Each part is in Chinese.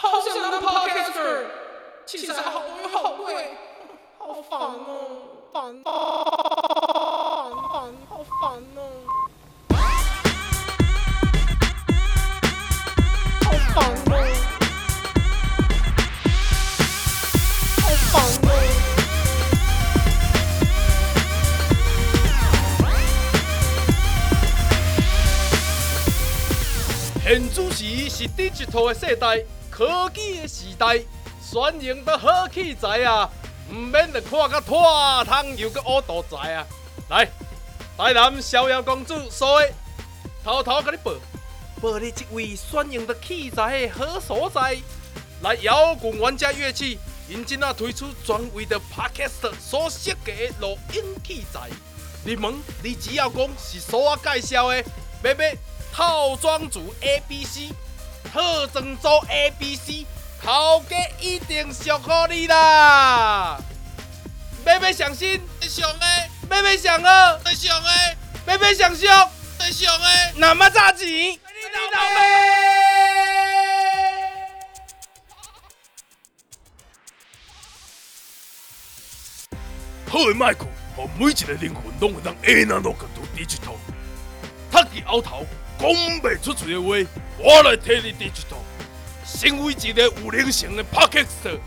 好想当 podcaster，器材好多又好贵，好烦哦，烦烦烦，好烦哦，好烦哦，好烦哦。现主时是 digital 的世代。科技的时代，选用的好器材啊，唔免得看个拖汤又个乌道仔啊！来，台南逍遥公主所以偷偷跟你报，报你一位选用的器材的好所在。来摇滚玩家乐器，因今啊推出专为的 Podcast 所设计的录音器材。你问，你只要讲是所我介绍的，买买套装组 A、B、C。特征组 A、B、C，头家一定祝福你啦！妹妹上新，最上的；妹妹上好，最上的；妹妹上俗，最上的。那么炸钱，你老妹！好的麦克，让每一个灵魂都会当 analog 到 digital，他的后头。讲不出嘴的话，我来替你 digital。成为一个有灵性的 Podcast，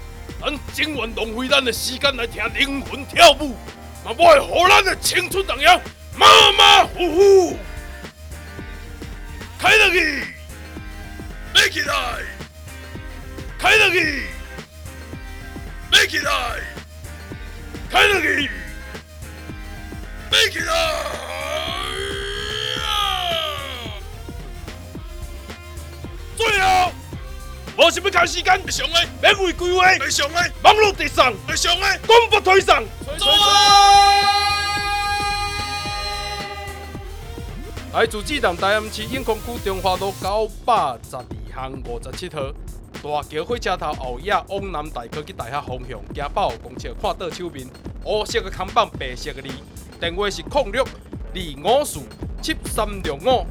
咱情愿浪费咱的时间来听灵魂跳舞，嘛不会让咱的青春荡漾，马马虎虎。开了去，飞起来！开了去，飞起来！开了去，飞起来！我是要看时间，上的免费规划，上的网络直送，上的广播推送。来自济南台安市永康区中华路九百十二巷五十七号，大桥火车头后夜往南大科技大学方向，行百货公司看到手面，黑色的看板，白色的字，电话是零六二五四七三六五。